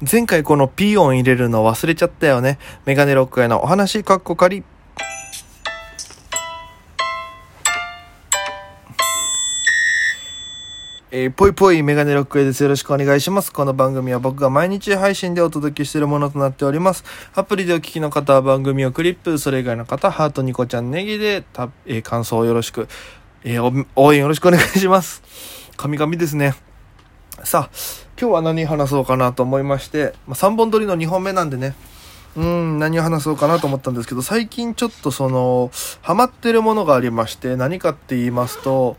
前回このピー音入れるの忘れちゃったよね。メガネロックへのお話かっこかり。えー、ぽいぽいメガネロックへです。よろしくお願いします。この番組は僕が毎日配信でお届けしているものとなっております。アプリでお聞きの方は番組をクリップ、それ以外の方、ハートニコちゃんネギでた、えー、感想をよろしく、えー、応援よろしくお願いします。神々ですね。さあ、今日は何話そうかなと思いまして、まあ、3本撮りの2本目なんでね、うん、何を話そうかなと思ったんですけど、最近ちょっとその、ハマってるものがありまして、何かって言いますと、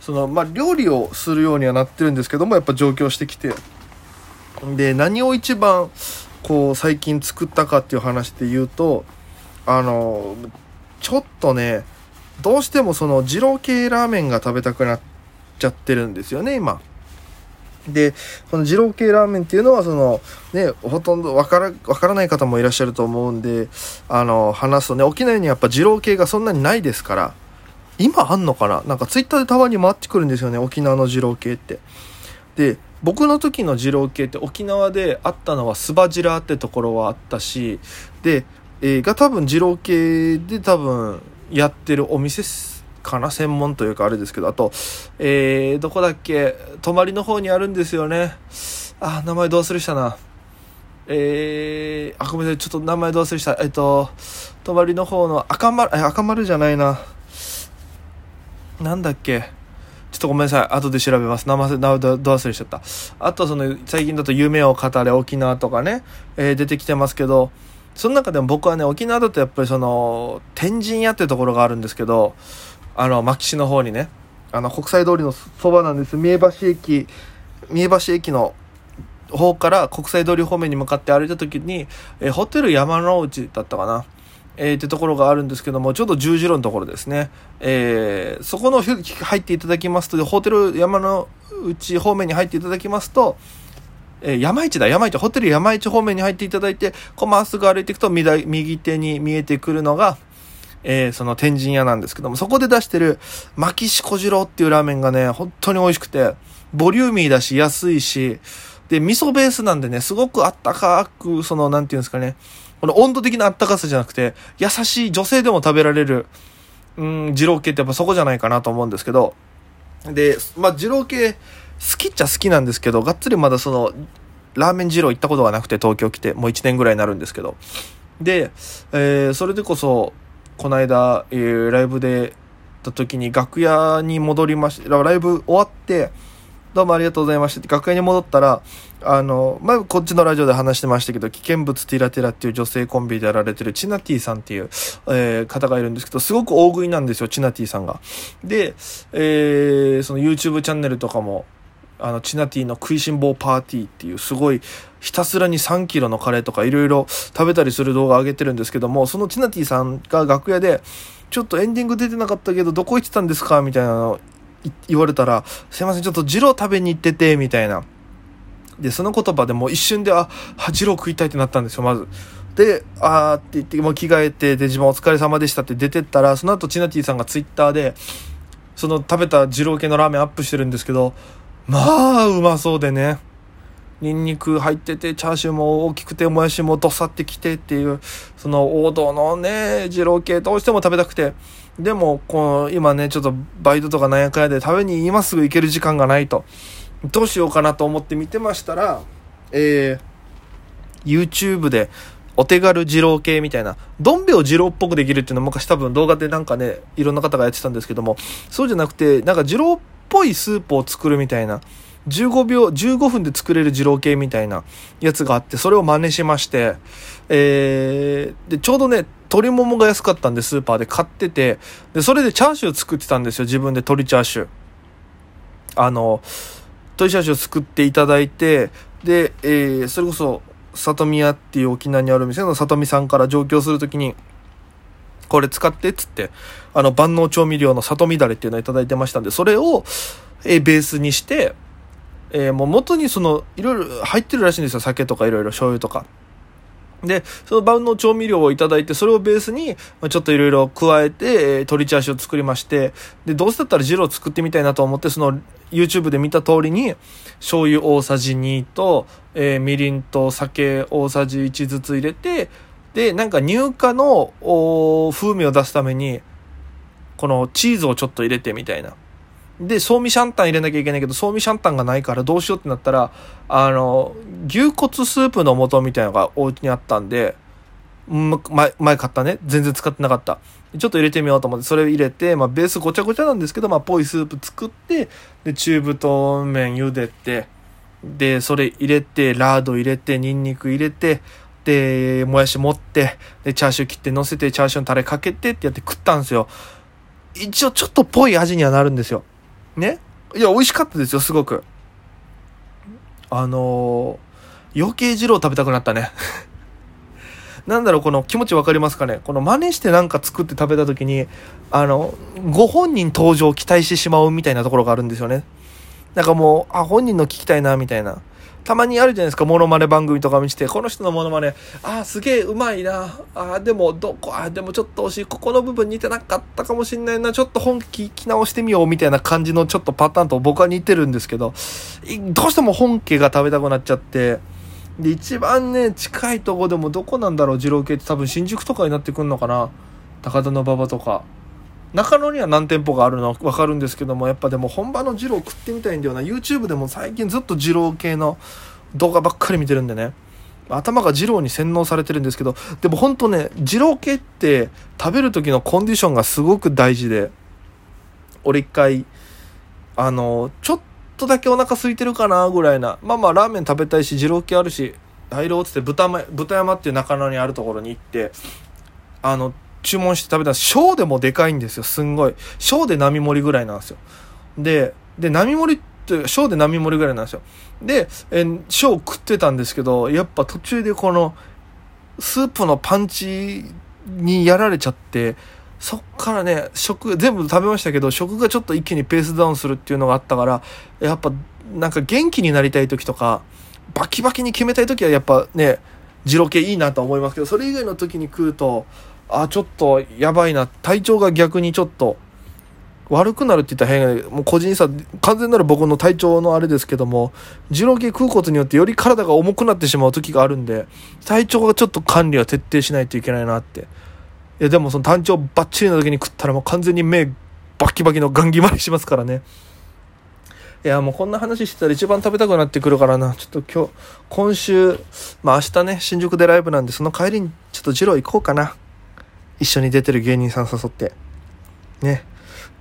その、まあ、料理をするようにはなってるんですけども、やっぱ上京してきて、で、何を一番、こう、最近作ったかっていう話で言うと、あの、ちょっとね、どうしてもその、二郎系ラーメンが食べたくなっちゃってるんですよね、今。で、この二郎系ラーメンっていうのは、その、ね、ほとんどわから、わからない方もいらっしゃると思うんで、あの、話すとね、沖縄にやっぱ二郎系がそんなにないですから、今あんのかな？なんかツイッターでたまに回ってくるんですよね、沖縄の二郎系って。で、僕の時の二郎系って沖縄であったのはスバジラってところはあったし、で、えー、が多分二郎系で多分やってるお店っすかな専門というかあれですけど、あと、えー、どこだっけ？泊まりの方にあるんですよね。あ、名前どうするしたな。えー、あ、ごめんなさい、ちょっと名前どうするした？えっと、泊まりの方の赤丸、え、赤丸じゃないな。なんだっけ？ちょっとごめんなさい。後で調べます。名前、名前ど忘れしちゃった。あと、その、最近だと夢を語れ沖縄とかね、えー、出てきてますけど、その中でも僕はね、沖縄だとやっぱりその、天神屋っていうところがあるんですけど、あの、牧師の方にね、あの、国際通りのそばなんです。三重橋駅、三重橋駅の方から国際通り方面に向かって歩いた時に、えー、ホテル山之内だったかな。えー、ってところがあるんですけども、ちょうど十字路のところですね。えー、そこの入っていただきますと、ホテル山の内方面に入っていただきますと、えー、山市だ、山市、ホテル山市方面に入っていただいて、こうまっすぐ歩いていくと右手に見えてくるのが、えー、その天神屋なんですけども、そこで出してる、巻きしこじろっていうラーメンがね、本当に美味しくて、ボリューミーだし、安いし、で、味噌ベースなんでね、すごくあったかく、その、なんていうんですかね、この温度的なあったかさじゃなくて、優しい女性でも食べられる、うん、二郎系ってやっぱそこじゃないかなと思うんですけど、で、まあ、二郎系、好きっちゃ好きなんですけど、がっつりまだその、ラーメン二郎行ったことがなくて、東京来て、もう1年ぐらいになるんですけど。で、えー、それでこそ、この間、えー、ライブで、た時に楽屋に戻りまして、ライブ終わって、どうもありがとうございましたって楽屋に戻ったら、あの、前こっちのラジオで話してましたけど、危険物ティラティラっていう女性コンビでやられてるチナティさんっていう、えー、方がいるんですけど、すごく大食いなんですよ、チナティさんが。で、えー、その YouTube チャンネルとかも、あの、チナティの食いしん坊パーティーっていうすごいひたすらに3キロのカレーとかいろいろ食べたりする動画を上げてるんですけども、そのチナティさんが楽屋で、ちょっとエンディング出てなかったけど、どこ行ってたんですかみたいなの言われたら、すいません、ちょっとジロー食べに行ってて、みたいな。で、その言葉でもう一瞬で、あ、ジロー食いたいってなったんですよ、まず。で、あーって言って、もう着替えて、で、自分お疲れ様でしたって出てったら、その後、チナティさんがツイッターで、その食べた二郎系のラーメンアップしてるんですけど、まあ、うまそうでね。ニンニク入ってて、チャーシューも大きくて、もやしもどさってきてっていう、その王道のね、二郎系どうしても食べたくて。でも、この、今ね、ちょっとバイトとかなんやかんやで食べに今すぐ行ける時間がないと。どうしようかなと思って見てましたら、えー、YouTube で、お手軽二郎系みたいな、どん兵衛を二郎っぽくできるっていうのは昔多分動画でなんかね、いろんな方がやってたんですけども、そうじゃなくて、なんか二郎っぽいスープを作るみたいな、15秒、15分で作れる二郎系みたいなやつがあって、それを真似しまして、えー、で、ちょうどね、鶏ももが安かったんでスーパーで買ってて、で、それでチャーシュー作ってたんですよ、自分で鶏チャーシュー。あの、鶏チャーシュー作っていただいて、で、えー、それこそ、里宮っていう沖縄にある店の里見さんから上京するときに、これ使ってっつって、あの万能調味料の里見だれっていうのをいただいてましたんで、それを、え、ベースにして、えー、もう元にその、いろいろ入ってるらしいんですよ。酒とかいろいろ醤油とか。で、その万能調味料をいただいて、それをベースに、ちょっといろいろ加えて、えー、鶏チャーシューを作りまして、で、どうせだったら汁を作ってみたいなと思って、その YouTube で見た通りに、醤油大さじ2と、えー、みりんと酒大さじ1ずつ入れて、で、なんか乳化の風味を出すために、このチーズをちょっと入れてみたいな。で、ソーミシャンタン入れなきゃいけないけど、ソーミシャンタンがないからどうしようってなったら、あの、牛骨スープの素みたいなのがお家にあったんで、前、前買ったね。全然使ってなかった。ちょっと入れてみようと思って、それ入れて、まあ、ベースごちゃごちゃなんですけど、まあ、ぽいスープ作って、で、中太麺茹でて、で、それ入れて、ラード入れて、ニンニク入れて、もやし持って、で、チャーシュー切って乗せて、チャーシューのタレかけてってやって食ったんですよ。一応ちょっとぽい味にはなるんですよ。ね？いや、美味しかったですよ、すごく。あのー、余計二郎食べたくなったね。なんだろう、この気持ちわかりますかね？この真似してなんか作って食べた時に、あの、ご本人登場を期待してしまうみたいなところがあるんですよね。なんかもう、あ、本人の聞きたいな、みたいな。たまにあるじゃないですか、モノマネ番組とか見てて、この人のモノマネ、ああ、すげえうまいな。ああ、でも、どこ、あでもちょっと惜しい。ここの部分似てなかったかもしんないな。ちょっと本気聞き直してみよう、みたいな感じのちょっとパターンと僕は似てるんですけど、どうしても本家が食べたくなっちゃって、で、一番ね、近いとこでもどこなんだろう、二郎系って多分新宿とかになってくんのかな。高田馬場とか。中野には何店舗があるの分かるんですけどもやっぱでも本場の二郎食ってみたいんだよな。YouTube でも最近ずっと二郎系の動画ばっかり見てるんでね。頭が二郎に洗脳されてるんですけどでも本当ね二郎系って食べる時のコンディションがすごく大事で俺一回あのちょっとだけお腹空いてるかなぐらいな。まあまあラーメン食べたいし二郎系あるし入ろうっつって豚豚山っていう中野にあるところに行ってあの注文して食べたら小でもでかいんですよ。すんごい。小で並盛りぐらいなんですよ。でで並盛りって小で並盛りぐらいなんですよ。でえ小食ってたんですけどやっぱ途中でこのスープのパンチにやられちゃってそっからね食全部食べましたけど食がちょっと一気にペースダウンするっていうのがあったからやっぱなんか元気になりたい時とかバキバキに決めたい時はやっぱね二郎系いいなと思いますけどそれ以外の時に食うとあ、ちょっとやばいな。体調が逆にちょっと悪くなるって言ったら変、もう個人差、完全なる僕の体調のあれですけども、二郎系食うことによってより体が重くなってしまう時があるんで、体調がちょっと管理は徹底しないといけないなって。いや、でもその体調バッチリな時に食ったらもう完全に目バキバキのガン決まりしますからね。いや、もうこんな話してたら一番食べたくなってくるからな。ちょっと今日、今週、まあ明日ね、新宿でライブなんで、その帰りにちょっと二郎行こうかな。一緒に出てる芸人さん誘って、ね、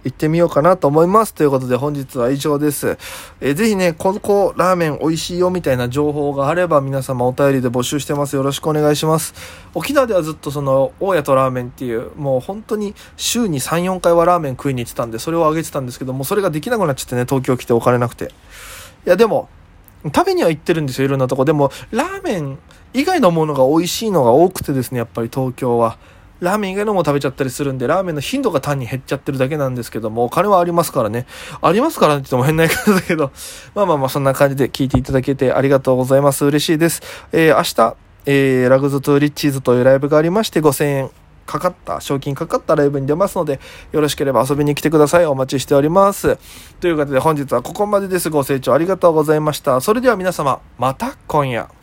行ってみようかなと思います。ということで本日は以上です。えー、ぜひね、ここラーメン美味しいよみたいな情報があれば皆様お便りで募集してます。よろしくお願いします。沖縄ではずっとその、大家とラーメンっていう、もう本当に週に3、4回はラーメン食いに行ってたんで、それをあげてたんですけども、それができなくなっちゃってね、東京来てお金なくて。いや、でも、食べには行ってるんですよ、いろんなとこ。でも、ラーメン以外のものが美味しいのが多くてですね、やっぱり東京は。ラーメン以外のも食べちゃったりするんで、ラーメンの頻度が単に減っちゃってるだけなんですけども、お金はありますからね。ありますからって言っても変な言い方だけど、まあまあまあそんな感じで聞いていただけてありがとうございます。嬉しいです。えー、明日、えー、ラグズトゥリッチーズというライブがありまして、5000円かかった、賞金かかったライブに出ますので、よろしければ遊びに来てください。お待ちしております。ということで本日はここまでです。ご清聴ありがとうございました。それでは皆様、また今夜。